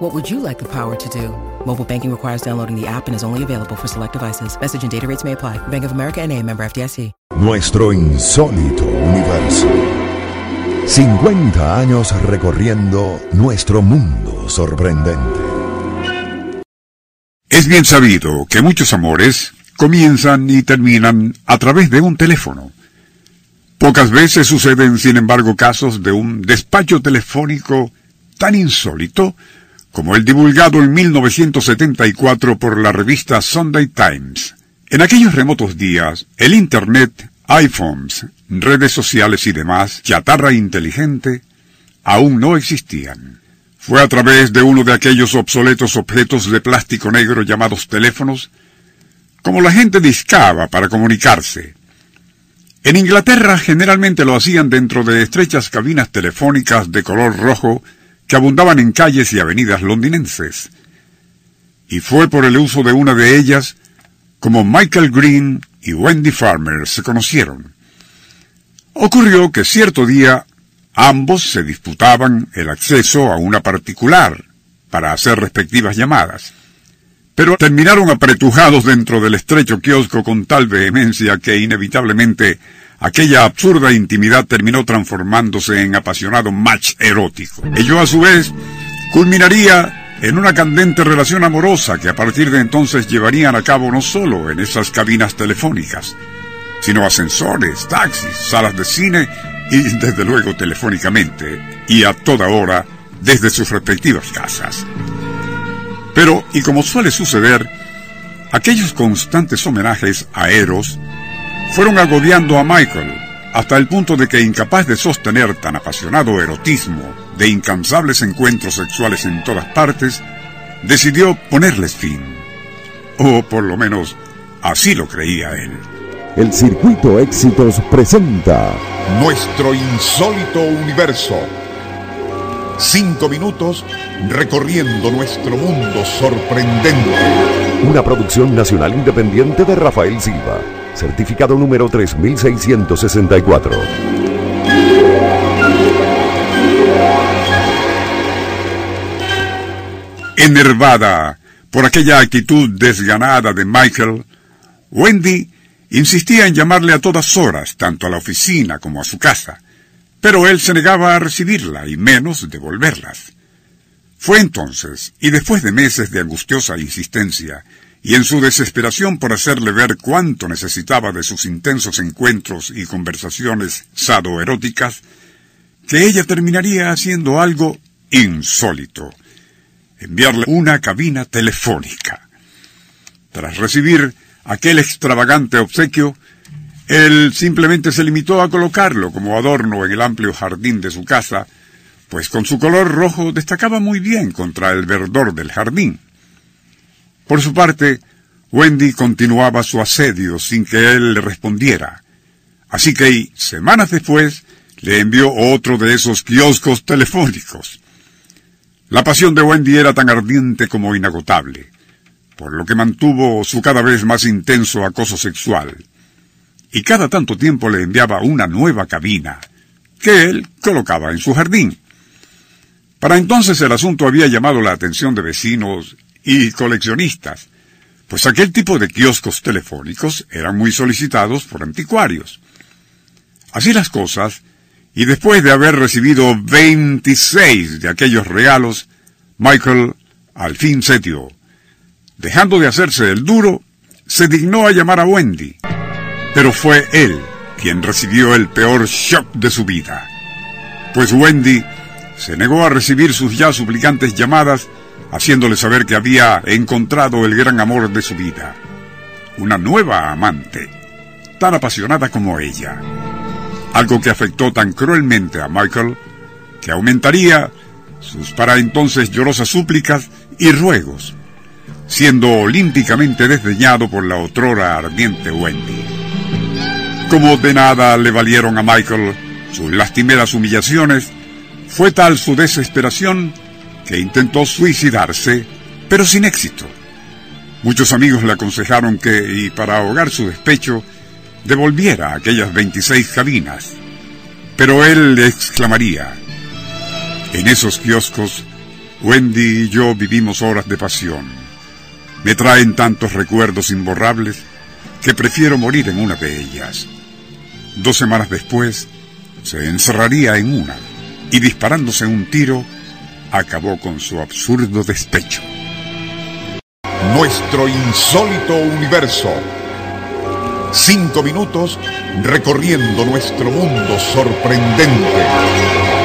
What would you like the power to do? Mobile banking requires downloading the app and is only available for select devices. Message and data rates may apply. Bank of America and a member FDIC. Nuestro insólito universo. 50 años recorriendo nuestro mundo sorprendente. Es bien sabido que muchos amores comienzan y terminan a través de un teléfono. Pocas veces suceden, sin embargo, casos de un despacho telefónico tan insólito como el divulgado en 1974 por la revista Sunday Times. En aquellos remotos días, el Internet, iPhones, redes sociales y demás, chatarra inteligente, aún no existían. Fue a través de uno de aquellos obsoletos objetos de plástico negro llamados teléfonos, como la gente discaba para comunicarse. En Inglaterra generalmente lo hacían dentro de estrechas cabinas telefónicas de color rojo que abundaban en calles y avenidas londinenses. Y fue por el uso de una de ellas como Michael Green y Wendy Farmer se conocieron. Ocurrió que cierto día ambos se disputaban el acceso a una particular para hacer respectivas llamadas, pero terminaron apretujados dentro del estrecho kiosco con tal vehemencia que inevitablemente Aquella absurda intimidad terminó transformándose en apasionado match erótico. Ello a su vez culminaría en una candente relación amorosa que a partir de entonces llevarían a cabo no solo en esas cabinas telefónicas, sino ascensores, taxis, salas de cine y desde luego telefónicamente y a toda hora desde sus respectivas casas. Pero, y como suele suceder, aquellos constantes homenajes a Eros fueron agobiando a Michael hasta el punto de que incapaz de sostener tan apasionado erotismo de incansables encuentros sexuales en todas partes, decidió ponerles fin. O por lo menos así lo creía él. El Circuito Éxitos presenta Nuestro insólito universo. Cinco minutos recorriendo nuestro mundo sorprendente. Una producción nacional independiente de Rafael Silva certificado número 3664. Enervada por aquella actitud desganada de Michael, Wendy insistía en llamarle a todas horas, tanto a la oficina como a su casa, pero él se negaba a recibirla y menos devolverlas. Fue entonces, y después de meses de angustiosa insistencia, y en su desesperación por hacerle ver cuánto necesitaba de sus intensos encuentros y conversaciones sadoeróticas, que ella terminaría haciendo algo insólito, enviarle una cabina telefónica. Tras recibir aquel extravagante obsequio, él simplemente se limitó a colocarlo como adorno en el amplio jardín de su casa, pues con su color rojo destacaba muy bien contra el verdor del jardín. Por su parte, Wendy continuaba su asedio sin que él le respondiera. Así que, semanas después, le envió otro de esos kioscos telefónicos. La pasión de Wendy era tan ardiente como inagotable, por lo que mantuvo su cada vez más intenso acoso sexual. Y cada tanto tiempo le enviaba una nueva cabina, que él colocaba en su jardín. Para entonces el asunto había llamado la atención de vecinos y coleccionistas, pues aquel tipo de kioscos telefónicos eran muy solicitados por anticuarios. Así las cosas, y después de haber recibido 26 de aquellos regalos, Michael al fin se dio. Dejando de hacerse el duro, se dignó a llamar a Wendy, pero fue él quien recibió el peor shock de su vida, pues Wendy se negó a recibir sus ya suplicantes llamadas haciéndole saber que había encontrado el gran amor de su vida, una nueva amante, tan apasionada como ella. Algo que afectó tan cruelmente a Michael que aumentaría sus para entonces llorosas súplicas y ruegos, siendo olímpicamente desdeñado por la otrora ardiente Wendy. Como de nada le valieron a Michael sus lastimeras humillaciones, fue tal su desesperación que intentó suicidarse, pero sin éxito. Muchos amigos le aconsejaron que, y para ahogar su despecho, devolviera aquellas 26 cabinas. Pero él exclamaría, en esos kioscos, Wendy y yo vivimos horas de pasión. Me traen tantos recuerdos imborrables que prefiero morir en una de ellas. Dos semanas después, se encerraría en una y disparándose un tiro, acabó con su absurdo despecho. Nuestro insólito universo. Cinco minutos recorriendo nuestro mundo sorprendente.